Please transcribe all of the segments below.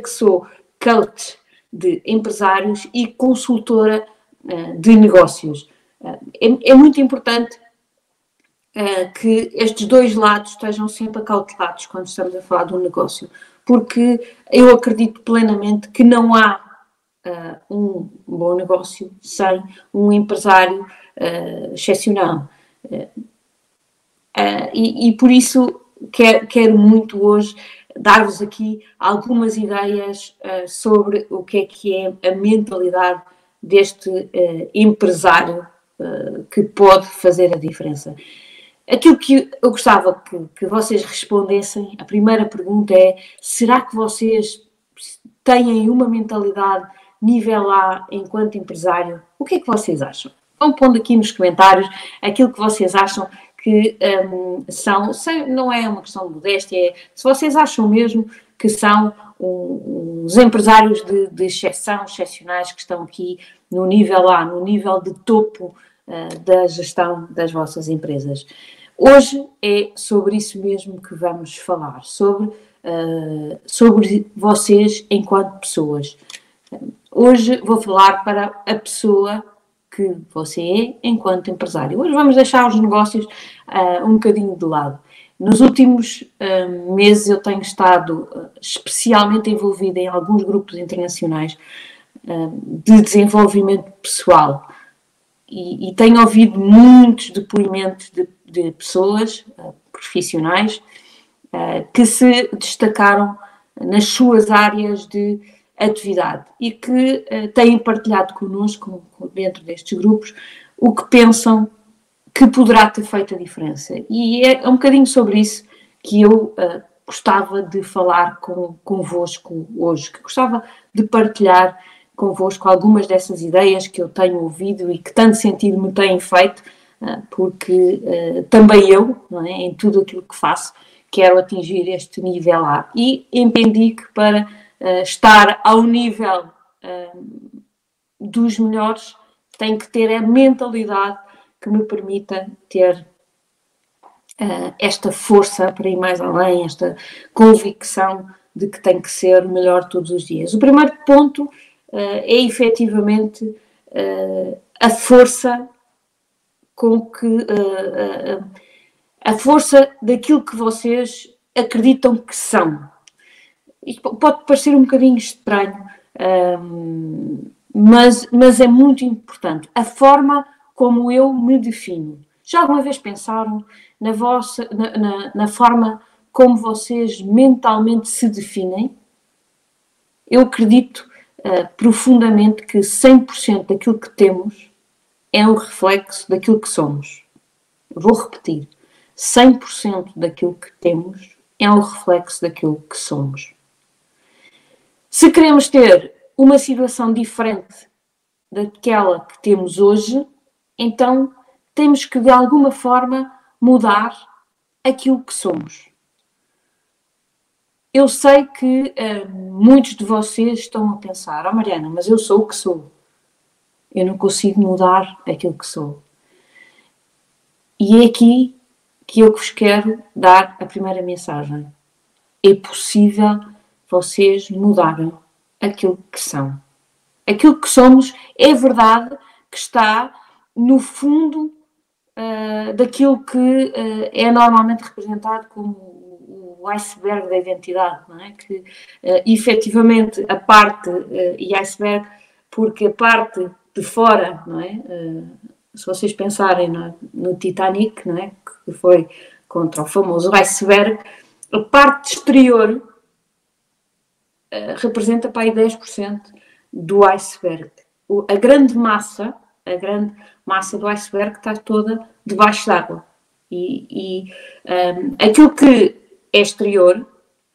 que sou coach de empresários e consultora uh, de negócios. Uh, é, é, muito importante uh, que estes dois lados estejam sempre acautelados quando estamos a falar de um negócio, porque eu acredito plenamente que não há um bom negócio sem um empresário excepcional. E, e, por isso quero, quero muito hoje dar-vos aqui algumas ideias uh, sobre o que é que é a mentalidade deste uh, empresário uh, que pode fazer a diferença. Aquilo que eu gostava que, que, vocês respondessem, a primeira pergunta é: será que vocês têm uma mentalidade nível A enquanto empresário? O que é que vocês acham? Vão pondo aqui nos comentários aquilo que vocês acham que um, são, não é uma questão de modéstia, é se vocês acham mesmo que são uns empresários de, de exceção, excepcionais, que estão aqui no nível A, no nível de topo uh, da gestão das vossas empresas. Hoje é sobre isso mesmo que vamos falar, sobre, uh, sobre vocês enquanto pessoas. Hoje vou falar para a pessoa que você é enquanto empresário. Hoje vamos deixar os negócios uh, um bocadinho de lado. Nos últimos uh, meses eu tenho estado uh, especialmente envolvida em alguns grupos internacionais de desenvolvimento pessoal e, e, tenho ouvido muitos depoimentos de, de pessoas profissionais que se destacaram nas suas áreas de atividade e que uh, têm partilhado connosco, dentro destes grupos, o que pensam que poderá ter feito a diferença. E é, é um bocadinho sobre isso que eu uh, gostava de falar com, convosco hoje, que gostava de partilhar convosco algumas dessas ideias que eu tenho ouvido e que tanto sentido me têm feito, uh, porque também eu, é, em tudo aquilo que faço, quero atingir este nível A. E entendi que para uh, estar ao nível uh, dos melhores, tem que ter a mentalidade que me permita ter uh, esta força para ir mais além, esta convicção de que tem que ser melhor todos os dias. O primeiro ponto é efetivamente a força com que a força daquilo que vocês acreditam que são. Isto pode parecer um bocadinho estranho, um, mas, mas é muito importante. A forma como eu me defino. Já alguma vez pensaram na, vossa, na, na, na forma como vocês mentalmente se definem? Eu acredito uh, profundamente que 100% daquilo que temos é um reflexo daquilo que somos. Vou repetir: 100% daquilo que temos é um reflexo daquilo que somos. Se queremos ter uma situação diferente daquela que temos hoje, então temos que de alguma forma mudar aquilo que somos. Eu sei que uh, muitos de vocês estão a pensar, oh Mariana, mas eu sou o que sou. Eu não consigo mudar aquilo que sou. E é aqui que eu vos quero dar a primeira mensagem. É possível vocês mudaram aquilo que são. Aquilo que somos é verdade que está no fundo uh, daquilo que uh, é normalmente representado como o iceberg da identidade, não é? Que uh, efetivamente a parte, uh, e iceberg, porque a parte de fora, não é? se vocês pensarem no, no Titanic, não é? Que foi contra o famoso iceberg, a parte exterior eh, representa para aí 10% do iceberg. O, a grande massa, a grande massa do iceberg está toda debaixo d'água. E, e um, ehm, aquilo que é exterior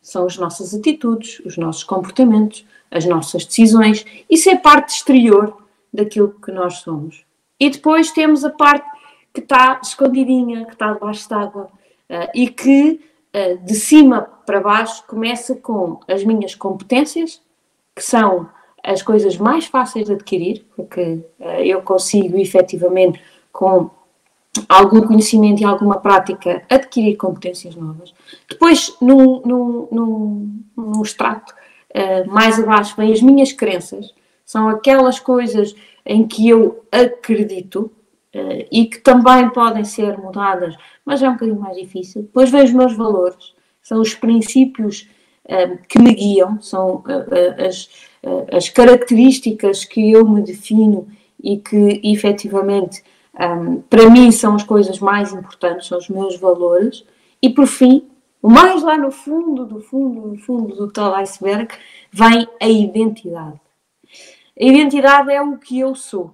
são as nossas atitudes, os nossos comportamentos, as nossas decisões. Isso é parte exterior daquilo que nós somos. E depois temos a parte que está escondidinha, que está debaixo d'água uh, e que de cima para baixo começa com as minhas competências, que são as coisas mais fáceis de adquirir, porque uh, eu consigo efetivamente, com algum conhecimento e alguma prática, adquirir competências novas. Depois, num, num, num, num extrato, uh, mais abaixo vêm as minhas crenças, são aquelas coisas em que eu acredito uh, e que também podem ser mudadas, mas é um bocadinho mais difícil. Depois vêm os meus valores, são os princípios uh, que me guiam, são as, as características que eu me defino e que efetivamente um, para mim são as coisas mais importantes, são os meus valores. E por fim, o mais lá no fundo, do fundo, do fundo do tal iceberg, vem a identidade. A identidade é o que eu sou.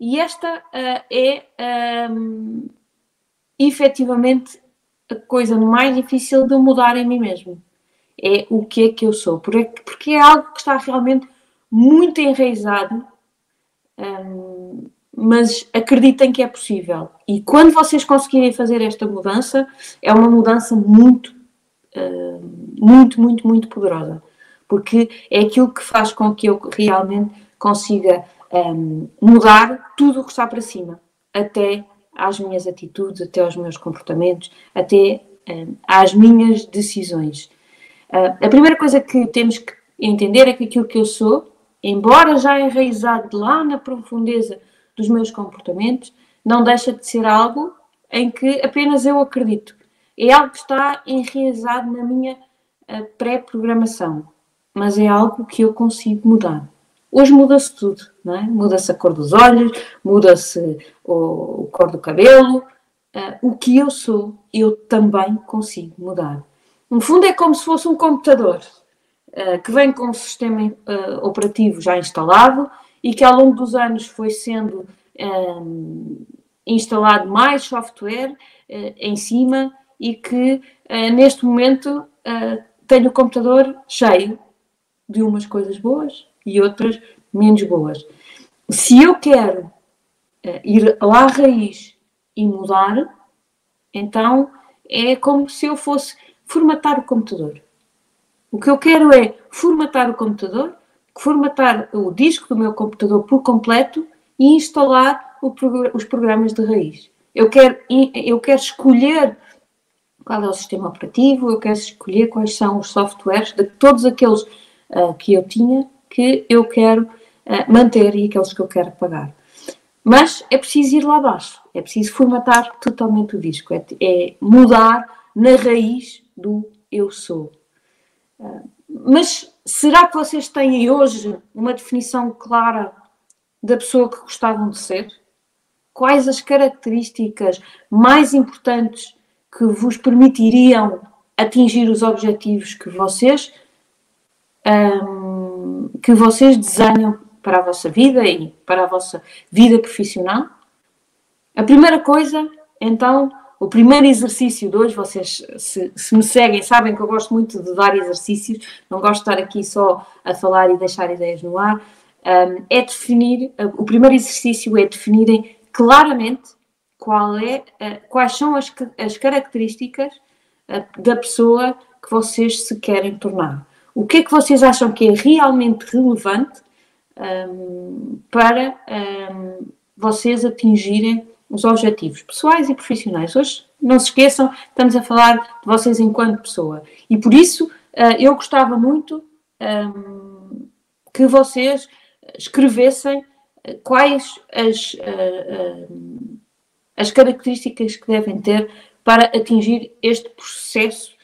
E esta uh, é um, efetivamente a coisa mais difícil de mudar em mim mesmo. É o que é que eu sou. Porque, porque é algo que está realmente muito enraizado um, mas acreditem que é possível. E quando vocês conseguirem fazer esta mudança, é uma mudança muito, uh, muito, muito, muito poderosa. Porque é aquilo que faz com que eu realmente consiga um, mudar tudo o que está para cima, até às minhas atitudes, até aos meus comportamentos, até um, às minhas decisões. Uh, a primeira coisa que temos que entender é que aquilo que eu sou, embora já enraizado lá na profundeza dos meus comportamentos, não deixa de ser algo em que apenas eu acredito. É algo que está enraizado na minha eh, pré-programação, mas é algo que eu consigo mudar. Hoje muda-se tudo, não é? Muda-se a cor dos olhos, muda-se o, o, cor do cabelo. Uh, o que eu sou, eu também consigo mudar. No fundo, é como se fosse um computador uh, que vem com um sistema uh, operativo já instalado e que ao longo dos anos foi sendo um, instalado mais software em cima e que neste momento tenho o computador cheio de umas coisas boas e outras menos boas. Se eu quero ir lá à raiz e mudar, então é como se eu fosse formatar o computador. O que eu quero é formatar o computador formatar o disco do meu computador por completo e instalar os programas de raiz. Eu quero, eu quero escolher qual é o sistema operativo, eu quero escolher quais são os softwares de todos aqueles uh, que eu tinha que eu quero uh, manter e aqueles que eu quero pagar. Mas é preciso ir lá abaixo, é preciso formatar totalmente o disco, é, é mudar na raiz do eu sou. Uh, mas será que vocês têm hoje uma definição clara da pessoa que gostavam de ser? Quais as características mais importantes que vos permitiriam atingir os objetivos que vocês um, que vocês desenham para a vossa vida e para a vossa vida profissional? A primeira coisa, então, o primeiro exercício de hoje, vocês se, se, me seguem, sabem que eu gosto muito de dar exercícios, não gosto de estar aqui só a falar e deixar ideias no ar. Um, é definir, o primeiro exercício é definirem claramente qual é, uh, quais são as, as características uh, da pessoa que vocês se querem tornar. O que é que vocês acham que é realmente relevante um, para um, vocês atingirem os objetivos pessoais e profissionais. Hoje, não se esqueçam, estamos a falar de vocês enquanto pessoa. E por isso, eh, eu gostava muito ehm, que vocês escrevessem eh, quais as, eh, as características que devem ter para atingir este processo,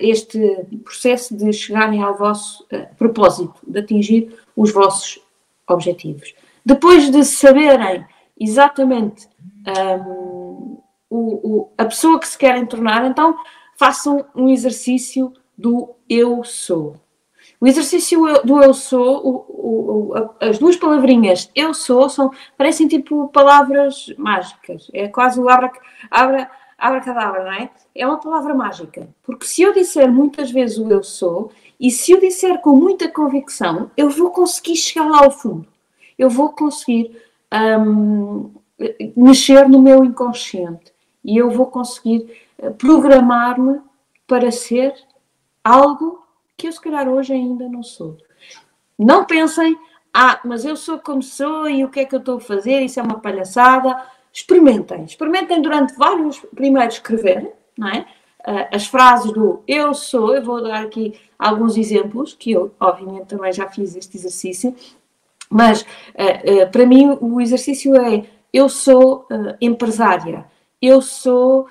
este processo de chegarem ao vosso propósito, de atingir os vossos objetivos. Depois de saberem exatamente um, o, o, a pessoa que se querem tornar, então façam um exercício do eu sou. O exercício do eu sou, o, as duas palavrinhas eu sou, são, parecem tipo palavras mágicas. É quase o abra, abra, abracadabra, não é? É uma palavra mágica. Porque se eu disser muitas vezes o eu sou, e se eu disser com muita convicção, eu vou conseguir chegar lá ao fundo. Eu vou conseguir um, mexer no meu inconsciente e eu vou conseguir eh, programar-me para ser algo que eu se calhar hoje ainda não sou. Não pensem, ah, mas eu sou como sou e o que é que eu estou a fazer? Isso é uma palhaçada. Experimentem, experimentem durante vários, primeiro escrever, não é? as frases do eu sou, eu vou dar aqui alguns exemplos, que eu, obviamente, também já fiz este exercício, mas para mim o exercício é eu sou empresária, eu sou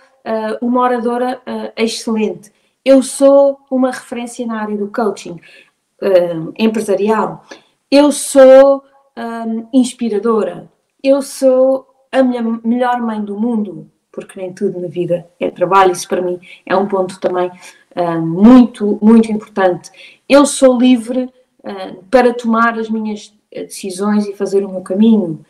uma oradora excelente, eu sou uma referência na área do coaching empresarial, eu sou inspiradora, eu sou a melhor mãe do mundo, porque nem tudo na vida é trabalho, isso para mim é um ponto também uh, muito, muito importante. Eu sou livre uh, para tomar as minhas decisões e fazer o meu caminho.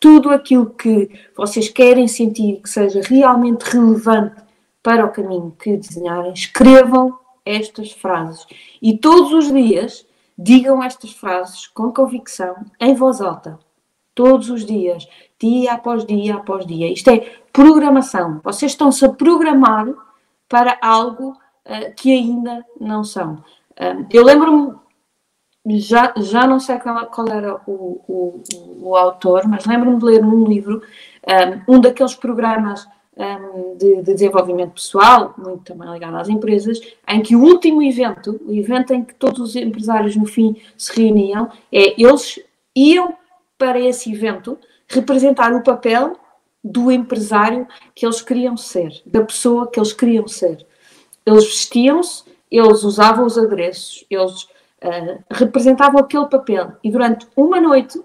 Tudo aquilo que vocês querem sentir que seja realmente relevante para o caminho que desenharem, escrevam estas frases. E todos os dias digam estas frases com convicção, em voz alta. Todos os dias dia após dia após dia. Isto é programação. Vocês estão-se a programar para algo uh, que ainda não são. Eu lembro-me, já, já não sei qual, qual era o, o, o, autor, mas lembro-me de ler num livro um, um daqueles programas um, de, de, desenvolvimento pessoal, muito também ligado às empresas, em que o último evento, o evento em que todos os empresários no fim se reuniam, é eles iam para esse evento representar o papel do empresário que eles queriam ser, da pessoa que eles queriam ser. Eles vestiam-se, eles usavam os adereços, eles uh, representavam aquele papel e durante uma noite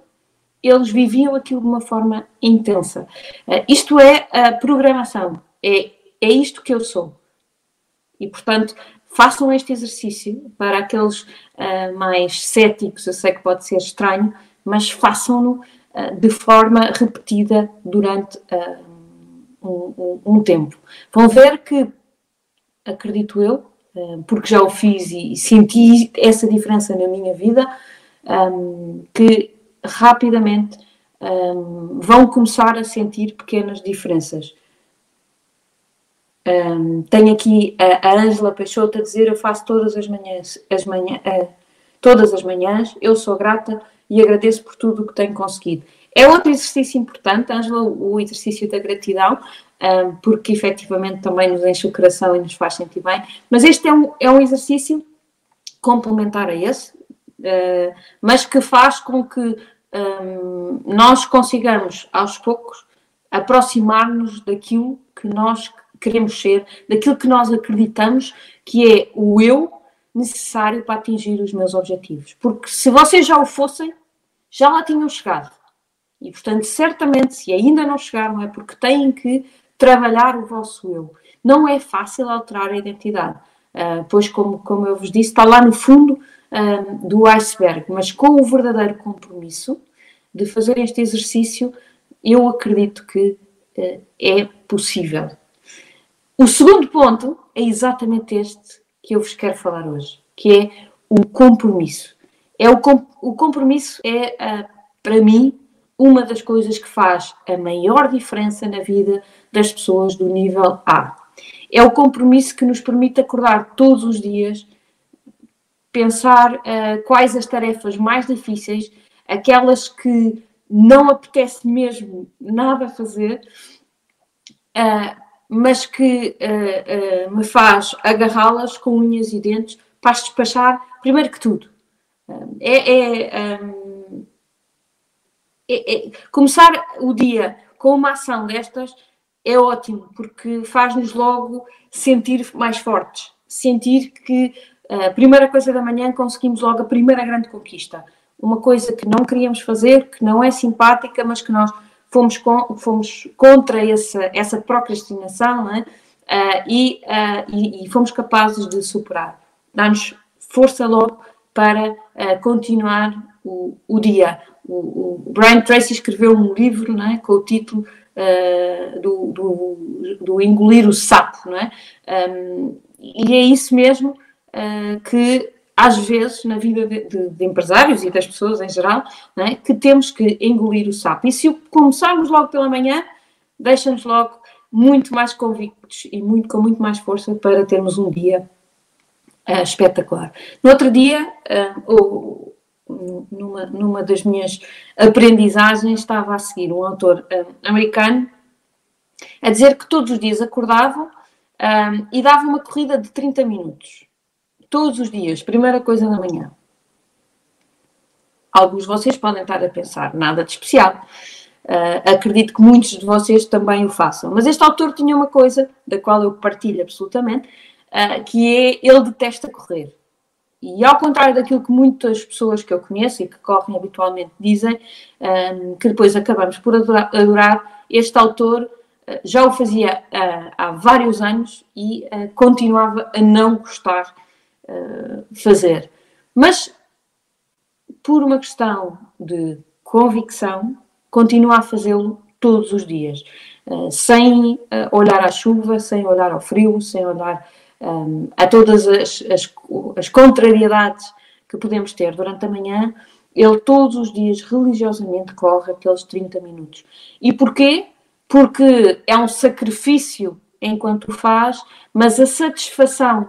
eles viviam aquilo de uma forma intensa. Uh, isto é a programação, é, é isto que eu sou. E portanto, façam este exercício para aqueles uh, mais céticos, eu sei que pode ser estranho, mas façam-no de forma repetida durante eh, um, um, tempo. Vão ver que, acredito eu, eh, porque já o fiz e senti essa diferença na minha vida, que rapidamente vão começar a sentir pequenas diferenças. tenho aqui a Ângela Peixoto a dizer: Eu faço todas as manhãs, as manhã, todas as manhãs, eu sou grata e agradeço por tudo o que tenho conseguido. É outro exercício importante, Ângela, o exercício da gratidão, porque efetivamente também nos enche o coração e nos faz sentir bem, mas este é um, é um exercício complementar a esse, ah, mas que faz com que nós consigamos, aos poucos, aproximar-nos daquilo que nós queremos ser, daquilo que nós acreditamos que é o eu necessário para atingir os meus objetivos. Porque se vocês já o fossem, já lá tinham chegado. E, portanto, certamente, se ainda não chegaram, é porque têm que trabalhar o vosso eu. Não é fácil alterar a identidade, uh, pois, como, como eu vos disse, está lá no fundo uh, do iceberg, mas com o verdadeiro compromisso de fazer este exercício, eu acredito que uh, é possível. O segundo ponto é exatamente este que eu vos quero falar hoje, que é o compromisso. É o, o compromisso é, uh, para mim, uma das coisas que faz a maior diferença na vida das pessoas do nível A. É o compromisso que nos permite acordar todos os dias, pensar uh, quais as tarefas mais difíceis, aquelas que não apetece mesmo nada fazer, uh, mas que uh, me faz agarrá-las com unhas e dentes para as despachar, primeiro que tudo. É, é, um, é, é, começar o dia com uma ação destas é ótimo, porque faz-nos logo sentir mais fortes, sentir que a primeira coisa da manhã conseguimos logo a primeira grande conquista. Uma coisa que não queríamos fazer, que não é simpática, mas que nós fomos, com, fomos contra essa, essa procrastinação é? uh, e, uh, e, e, fomos capazes de superar. Dá-nos força logo para uh, continuar o, o dia. O, o, Brian Tracy escreveu um livro é? com o título do, do, do, Engolir o Sapo, não é? Um, e é isso mesmo que às vezes, na vida de, de, de, empresários e das pessoas em geral, é? que temos que engolir o sapo. E se começarmos logo pela manhã, deixa-nos logo muito mais convictos e muito, com muito mais força para termos um dia uh, espetacular. No outro dia, uh, ou, numa, numa das minhas aprendizagens, estava a seguir um autor uh, americano a dizer que todos os dias acordavam um, e dava uma corrida de 30 minutos. Todos os dias, primeira coisa da manhã. Alguns de vocês podem estar a pensar, nada de especial. Uh, acredito que muitos de vocês também o façam. Mas este autor tinha uma coisa, da qual eu partilho absolutamente, uh, que é ele detesta correr. E ao contrário daquilo que muitas pessoas que eu conheço e que correm habitualmente dizem, um, que depois acabamos por adorar, adorar este autor uh, já o fazia há vários anos e continuava a não gostar de fazer. Mas por uma questão de convicção, continua a fazê-lo todos os dias, uh, sem uh, olhar à chuva, sem olhar ao frio, sem olhar um, a todas as, as, as, contrariedades que podemos ter durante a manhã. Ele todos os dias religiosamente corre aqueles 30 minutos. E porquê? Porque é um sacrifício enquanto faz, mas a satisfação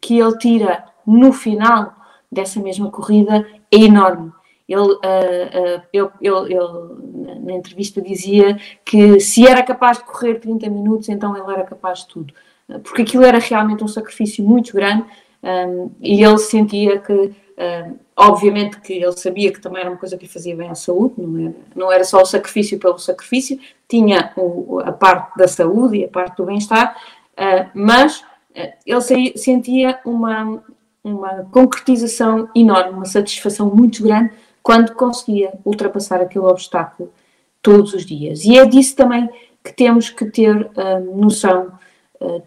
que ele tira no final dessa mesma corrida é enorme. Ele, uh, uh, ele, na entrevista dizia que se era capaz de correr 30 minutos, então ele era capaz de tudo. Porque aquilo era realmente um sacrifício muito grande um, e ele sentia que, um, obviamente, que ele sabia que também era uma coisa que lhe fazia bem à saúde, não era, não era só o sacrifício pelo sacrifício, tinha o, a parte da saúde e a parte do bem-estar, uh, mas ele sentia uma, uma concretização enorme, uma satisfação muito grande quando conseguia ultrapassar aquele obstáculo todos os dias. E é disso também que temos que ter uh, noção uh,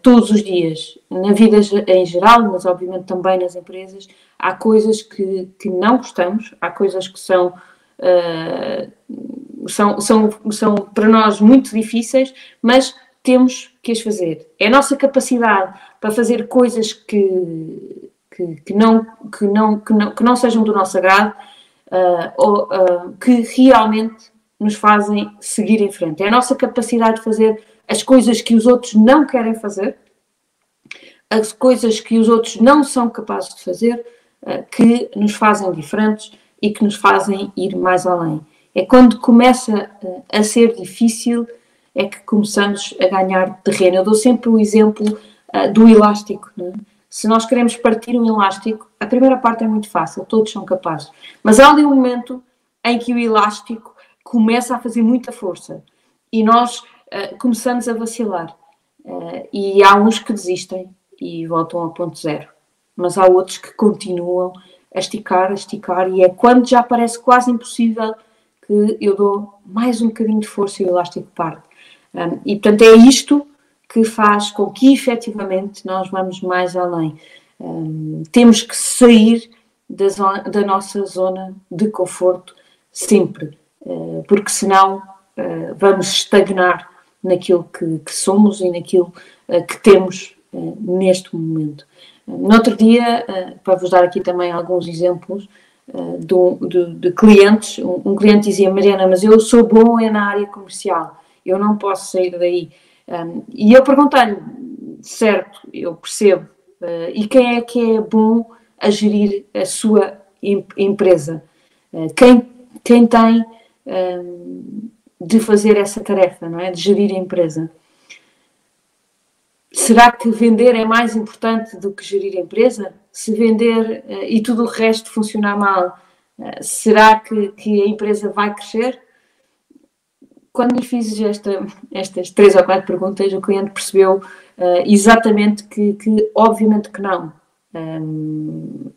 todos os dias, na vida em geral, mas obviamente também nas empresas. Há coisas que, que não gostamos, há coisas que são, uh, são, são, são para nós muito difíceis, mas temos que as fazer. É a nossa capacidade para fazer coisas que, que, que, não, que, não, que, não, que não sejam do nosso agrado, uh, ou, uh, que realmente nos fazem seguir em frente. É a nossa capacidade de fazer as coisas que os outros não querem fazer, as coisas que os outros não são capazes de fazer, uh, que nos fazem diferentes e que nos fazem ir mais além. É quando começa a ser difícil é que começamos a ganhar terreno. Eu dou sempre o exemplo do elástico. Né? Se nós queremos partir um elástico, a primeira parte é muito fácil, todos são capazes. Mas há ali um momento em que o elástico começa a fazer muita força e nós uh, começamos a vacilar. Uh, e há uns que desistem e voltam ao ponto zero. Mas há outros que continuam a esticar, a esticar, e é quando já parece quase impossível que eu dou mais um bocadinho de força e o elástico parte. Um, e portanto é isto que faz com que efetivamente nós vamos mais além. Um, temos que sair da, zona, da, nossa zona de conforto sempre, uh, porque senão uh, vamos estagnar naquilo que, que somos e naquilo uh, que temos neste momento. No outro dia, para vos dar aqui também alguns exemplos de, de, clientes, um, um cliente dizia, Mariana, mas eu sou bom é na área comercial, eu não posso sair daí. Um, e eu perguntei-lhe, certo, eu percebo, e quem é que é bom a gerir a sua empresa? Quem, quem tem um, de fazer essa tarefa, não é? De gerir a empresa. Será que vender é mais importante do que gerir a empresa? Se vender uh, e tudo o resto funcionar mal, será que, que a empresa vai crescer? quando lhe fiz esta, estas três ou quatro perguntas, o cliente percebeu uh, exatamente que, que, obviamente que não. Um,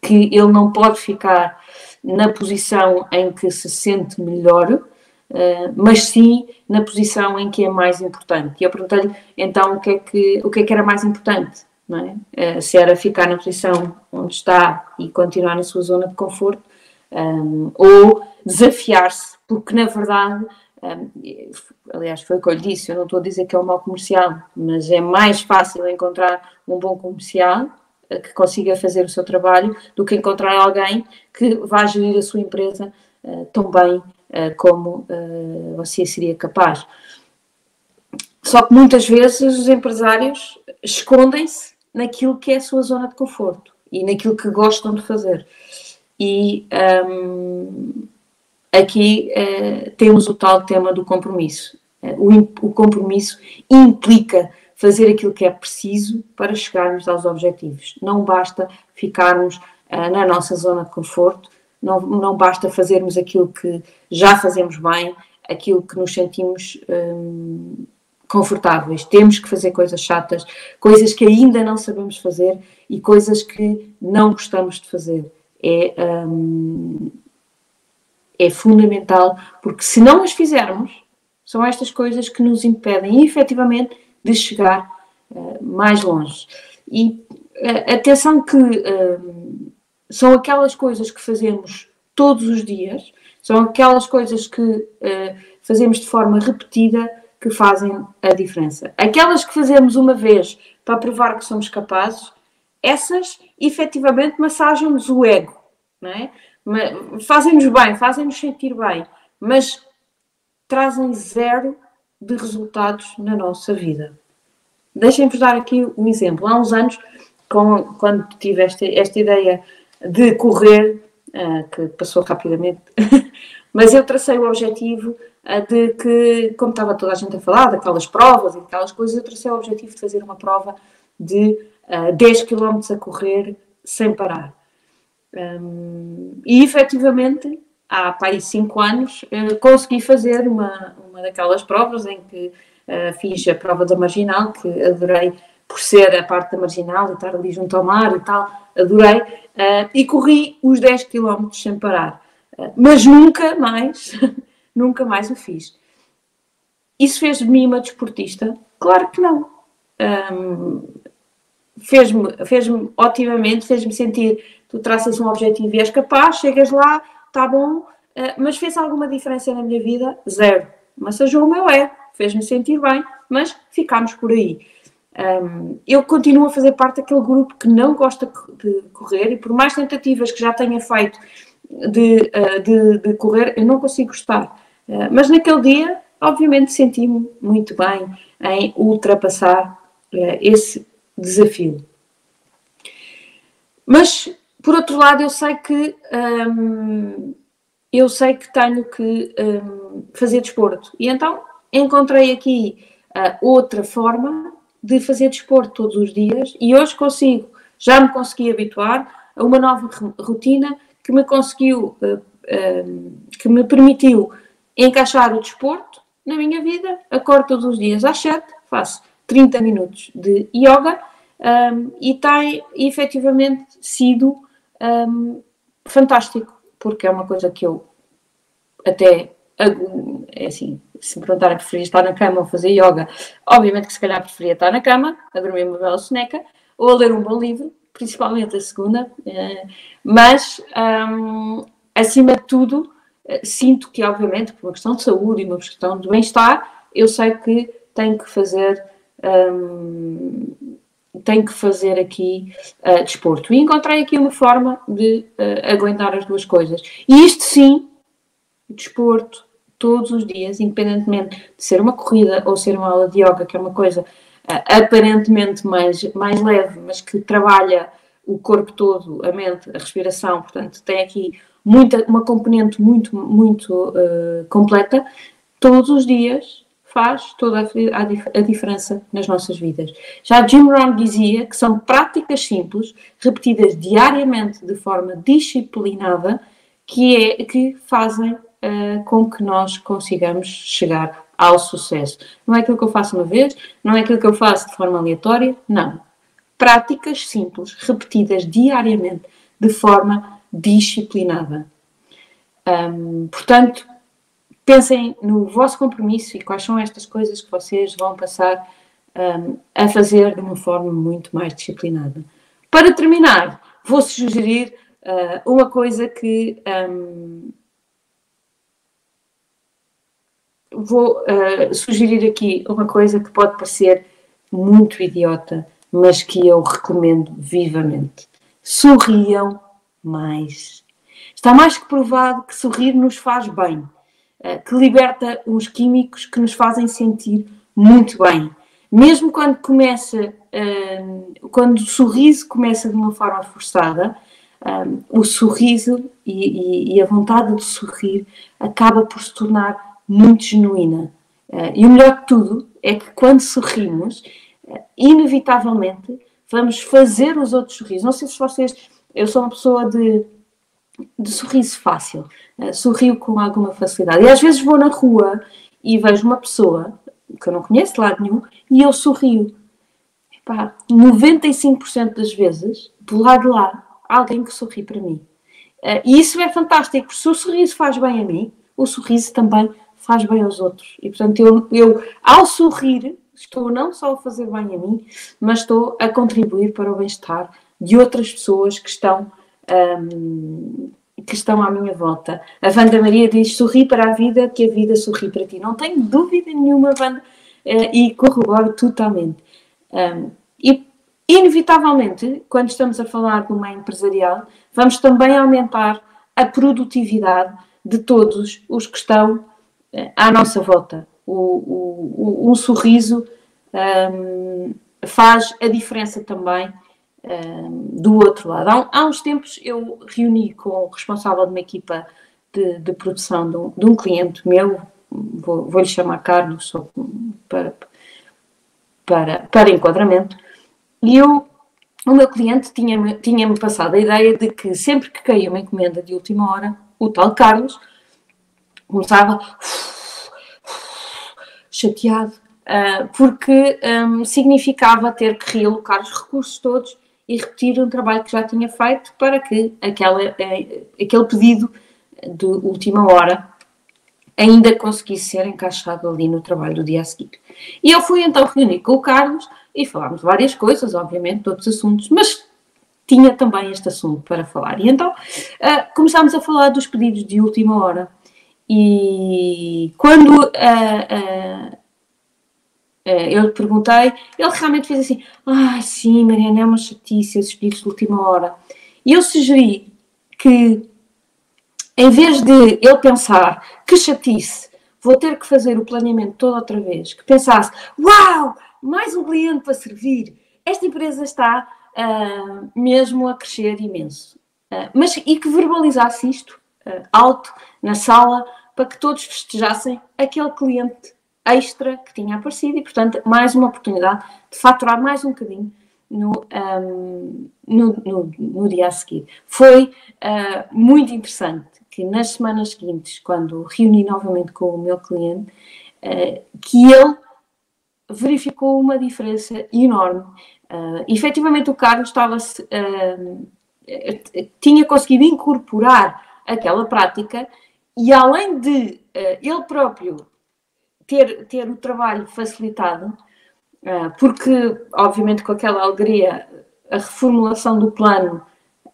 que ele não pode ficar na posição em que se sente melhor, uh, mas sim na posição em que é mais importante. E eu perguntei-lhe então o que, é que, o que é que era mais importante, é? Uh, se era ficar na posição onde está e continuar na sua zona de conforto, um, ou desafiar-se, porque na verdade, aliás, foi o que eu lhe disse, eu não estou a dizer que é um mau comercial, mas é mais fácil encontrar um bom comercial eh, que consiga fazer o seu trabalho do que encontrar alguém que vá gerir a sua empresa uh, tão bem uh, como uh, você seria capaz. Só que muitas vezes os empresários escondem-se naquilo que é a sua zona de conforto e naquilo que gostam de fazer. E um, aqui uh, temos o tal tema do compromisso. O, o compromisso implica fazer aquilo que é preciso para chegarmos aos objetivos. Não basta ficarmos uh, na nossa zona de conforto, não, não basta fazermos aquilo que já fazemos bem, aquilo que nos sentimos um, confortáveis. Temos que fazer coisas chatas, coisas que ainda não sabemos fazer e coisas que não gostamos de fazer. É, um, é fundamental, porque se não as fizermos, são estas coisas que nos impedem efetivamente de chegar uh, mais longe. E uh, atenção que uh, são aquelas coisas que fazemos todos os dias, são aquelas coisas que fazemos de forma repetida que fazem a diferença. Aquelas que fazemos uma vez para provar que somos capazes, essas efetivamente massagem-nos o ego, não é? Fazem-nos bem, fazem-nos sentir bem, mas trazem zero de resultados na nossa vida. Deixem-vos dar aqui um exemplo. Há uns anos, com, quando tive esta, esta ideia de correr, uh, que passou rapidamente, mas eu tracei o objetivo uh, de que, como estava toda a gente a falar, daquelas provas e daquelas coisas, eu tracei o objetivo de fazer uma prova de uh, 10 km a correr sem parar. Um, e efetivamente há para cinco anos, uh, consegui fazer uma, uma daquelas provas em que uh, fiz a prova da marginal, que adorei por ser a parte da marginal e estar ali junto ao mar e tal, adorei, uh, e corri os 10 km sem parar. mas nunca mais, nunca mais o fiz. Isso fez de mim uma desportista? Claro que não. Um, fez-me fez otimamente, fez-me sentir, tu traças um objetivo e és capaz, chegas lá, está bom, eh, mas fez alguma diferença na minha vida? Zero. Massajou o meu ego, fez-me sentir bem, mas ficámos por aí. Um, eu continuo a fazer parte daquele grupo que não gosta de correr e por mais tentativas que já tenha feito de, uh, de, de correr, eu não consigo gostar. Uh, mas naquele dia, obviamente, senti-me muito bem em ultrapassar esse desafio. Mas por outro lado, eu sei que hum, eu sei que tenho que hum, fazer desporto. E então encontrei aqui uh, outra forma de fazer desporto todos os dias e hoje consigo, já me consegui habituar a uma nova rotina que me conseguiu, uh, uh, que me permitiu encaixar o desporto na minha vida. Acordo todos os dias às 7, faço 30 minutos de yoga um, e tem efetivamente sido um, fantástico, porque é uma coisa que eu até é assim, se me perguntarem preferia estar na cama ou fazer yoga, obviamente que se calhar preferia estar na cama, a dormir uma bela soneca, ou a ler um bom livro, principalmente a segunda, eh, mas um, acima de tudo eh, sinto que obviamente por uma questão de saúde e uma questão de bem-estar, eu sei que tenho que fazer um, tem que fazer aqui uh, desporto. E encontrei aqui uma forma de uh, aguentar as duas coisas. E isto sim, desporto, todos os dias, independentemente de ser uma corrida ou ser uma aula de yoga, que é uma coisa uh, aparentemente mais, mais leve, mas que trabalha o corpo todo, a mente, a respiração, portanto, tem aqui muita, uma componente muito, muito completa. Todos os dias faz toda a, a, a, diferença nas nossas vidas. Já Jim Rohn dizia que são práticas simples, repetidas diariamente de forma disciplinada, que, é, que fazem uh, com que nós consigamos chegar ao sucesso. Não é aquilo que eu faço uma vez, não é aquilo que eu faço de forma aleatória, não. Práticas simples, repetidas diariamente, de forma disciplinada. Um, portanto, pensem no vosso compromisso e quais são estas coisas que vocês vão passar um, a fazer de uma forma muito mais disciplinada. Para terminar, vou sugerir uh, uma coisa que um, vou uh, sugerir aqui uma coisa que pode parecer muito idiota, mas que eu recomendo vivamente. Sorriam mais. Está mais que provado que sorrir nos faz bem. Eh, que liberta uns químicos que nos fazem sentir muito bem. Mesmo quando começa, eh, quando o sorriso começa de uma forma forçada, eh, o sorriso e, e, a vontade de sorrir acaba por se tornar muito genuína. Uh, e o melhor de tudo é que quando sorrimos, uh, inevitavelmente vamos fazer os outros sorrir. Não sei se vocês. Eu sou uma pessoa de, de sorriso fácil, uh, sorrio com alguma facilidade. E às vezes vou na rua e vejo uma pessoa que eu não conheço de lado nenhum e eu sorrio. Epá, 95% das vezes, do lado de lá, há alguém que sorri para mim. Uh, e isso é fantástico, porque se o sorriso faz bem a mim, o sorriso também faz bem aos outros. E portanto, eu, eu ao sorrir, estou não só a fazer bem a mim, mas estou a contribuir para o bem-estar de outras pessoas que estão. Um, que estão à minha volta. A Wanda Maria diz: sorri para a vida, que a vida sorri para ti. Não tenho dúvida nenhuma, Wanda, uh, e corroboro totalmente. Um, e, inevitavelmente, quando estamos a falar do meio empresarial, vamos também aumentar a produtividade de todos os que estão uh, à nossa volta. O, o, o um sorriso um, faz a diferença também do outro lado. Há, há, uns tempos eu reuni com o responsável de uma equipa de, de produção de um, de um, cliente meu, vou, vou lhe chamar Carlos, só para, para, para enquadramento, e eu, o meu cliente tinha-me tinha -me passado a ideia de que sempre que caía uma encomenda de última hora, o tal Carlos começava chateado, uh, porque um, significava ter que realocar os recursos todos e repetir um trabalho que já tinha feito para que aquela, eh, aquele pedido de última hora ainda conseguisse ser encaixado ali no trabalho do dia a seguir. E eu fui então reunir com o Carlos e falámos várias coisas, obviamente, de outros assuntos, mas tinha também este assunto para falar. E então uh, começámos a falar dos pedidos de última hora. E quando uh, uh, eu lhe perguntei, ele realmente fez assim: Ah, sim, Mariana, é uma chatice esses pedidos de última hora. E eu sugeri que, em vez de ele pensar que chatice, vou ter que fazer o planeamento todo outra vez, que pensasse: Uau, mais um cliente para servir, esta empresa está uh, mesmo a crescer imenso. Uh, mas e que verbalizasse isto uh, alto na sala para que todos festejassem aquele cliente extra que tinha aparecido e, portanto, mais uma oportunidade de faturar mais um bocadinho no, um, no, no, no, dia a seguir. Foi uh, muito interessante que nas semanas seguintes, quando reuni novamente com o meu cliente, uh, que ele verificou uma diferença enorme. Uh, efetivamente, o Carlos estava uh, tinha conseguido incorporar aquela prática e, além de ele próprio ter, ter o trabalho facilitado, ah, porque, obviamente, com aquela alegria, a reformulação do plano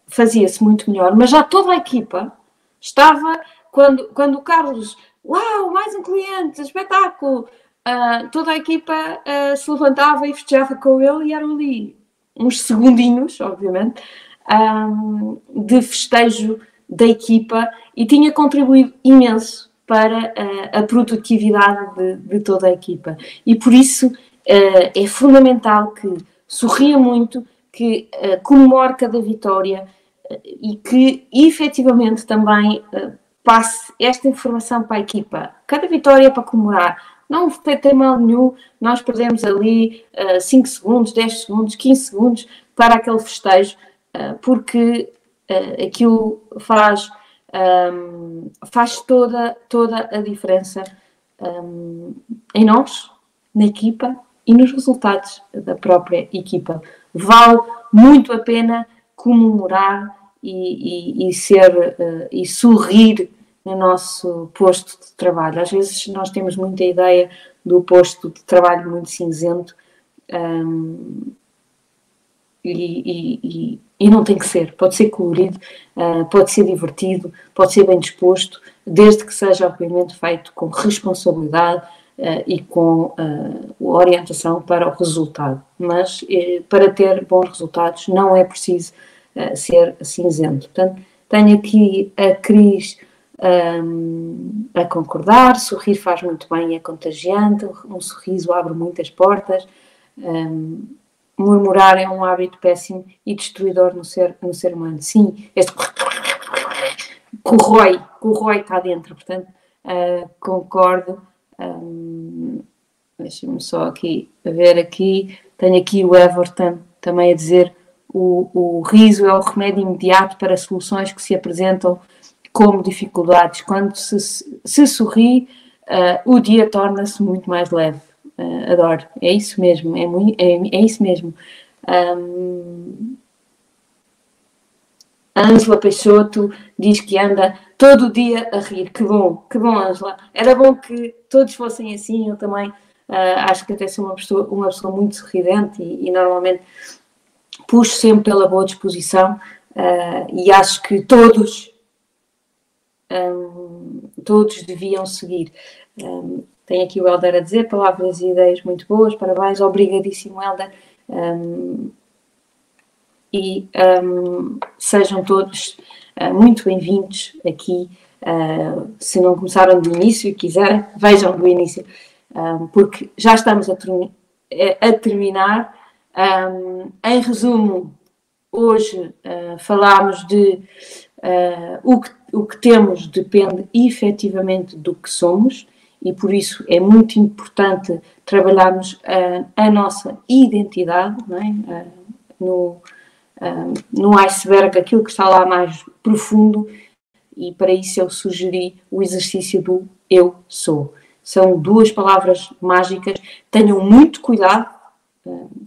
fazia-se muito melhor, mas já toda a equipa estava, quando, quando o Carlos, uau, mais um cliente, espetáculo, uh, toda a equipa uh, se levantava e festejava com ele e eram ali uns segundinhos, obviamente, um, de festejo da equipa e tinha contribuído imenso para a, a produtividade de, de, toda a equipa. E por isso uh, é fundamental que sorria muito, que uh, comemore cada vitória uh, e que efetivamente também passe esta informação para a equipa. Cada vitória é para comemorar. Não tem mal nenhum, nós perdemos ali 5 segundos, 10 segundos, 15 segundos para aquele festejo, porque aquilo faz um, faz toda, toda a diferença um, em nós, na equipa e nos resultados da própria equipa. Vale muito a pena comemorar e, e, e ser uh, e sorrir no nosso posto de trabalho. Às vezes nós temos muita ideia do posto de trabalho muito cinzento um, e, e, e não tem que ser. Pode ser colorido, uh, pode ser divertido, pode ser bem disposto, desde que seja, obviamente, feito com responsabilidade uh, e com uh, orientação para o resultado. Mas eh, para ter bons resultados não é preciso ser cinzento. Portanto, tenho aqui a Cris um, a concordar, sorrir faz muito bem, é contagiante, um sorriso abre muitas portas. Um, murmurar é um hábito péssimo e destruidor no ser, no ser humano. Sim, este corrói, corrói cá dentro, portanto, uh, concordo um, Deixa-me só aqui ver aqui. Tenho aqui o Everton também a dizer o, o riso é o remédio imediato para soluções que se apresentam como dificuldades. Quando se, se sorri, uh, o dia torna-se muito mais leve. Uh, adoro, é isso mesmo, é, muito, é, é isso mesmo. Um, Ângela Peixoto diz que anda todo dia a rir. Que bom, que bom, Ângela. Era bom que todos fossem assim. Eu também uh, acho que até sou uma pessoa, uma pessoa muito sorridente e, e normalmente puxo sempre pela boa disposição uh, e acho que todos, um, todos deviam seguir. Um, tem aqui o Helder a dizer palavras e ideias muito boas, parabéns, obrigadíssimo Helder. Um, e sejam todos uh, muito bem-vindos aqui. Uh, se não começaram do início e quiserem, vejam do início, porque já estamos a, a terminar um, em resumo, hoje uh, falámos de o, que, o que temos depende efetivamente do que somos e por isso é muito importante trabalharmos uh, a nossa identidade é? no, no iceberg, aquilo que está lá mais profundo, e para isso eu sugeri o exercício do eu sou. São duas palavras mágicas. Tenham muito cuidado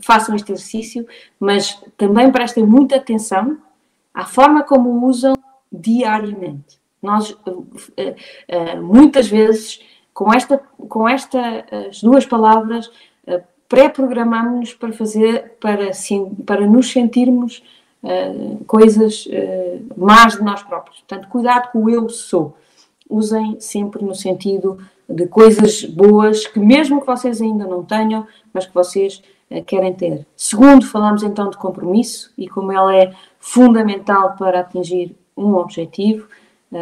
façam este exercício, mas também prestem muita atenção à forma como o usam diariamente. Nós, muitas vezes, com, esta, com estas duas palavras, eh, pré-programamos-nos para fazer, para, para nos sentirmos coisas más de nós próprios. Portanto, cuidado com o eu sou. Usem sempre no sentido de coisas boas que, mesmo que vocês ainda não tenham, mas que vocês eh, querem ter. Segundo, falamos então de compromisso e como ela é fundamental para atingir um objetivo.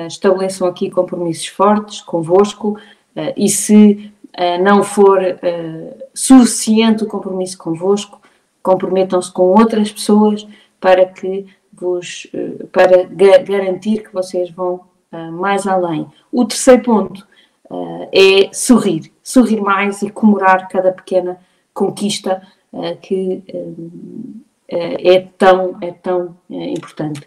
Estabeleçam aqui compromissos fortes convosco e se não for suficiente o compromisso convosco, comprometam-se com outras pessoas para que vos para garantir que vocês vão mais além. O terceiro ponto é sorrir, sorrir mais e comemorar cada pequena conquista que é tão, é tão importante.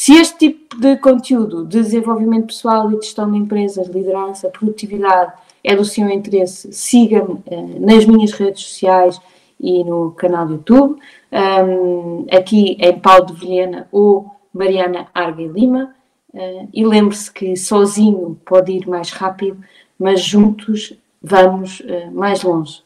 Se este tipo de conteúdo de desenvolvimento pessoal e gestão de empresas, liderança, produtividade é do seu interesse, siga-me nas minhas redes sociais e no canal do YouTube, um, aqui em Paulo de Vilhena ou Mariana Arga e Lima. Uh, e lembre-se que sozinho pode ir mais rápido, mas juntos vamos uh, mais longe.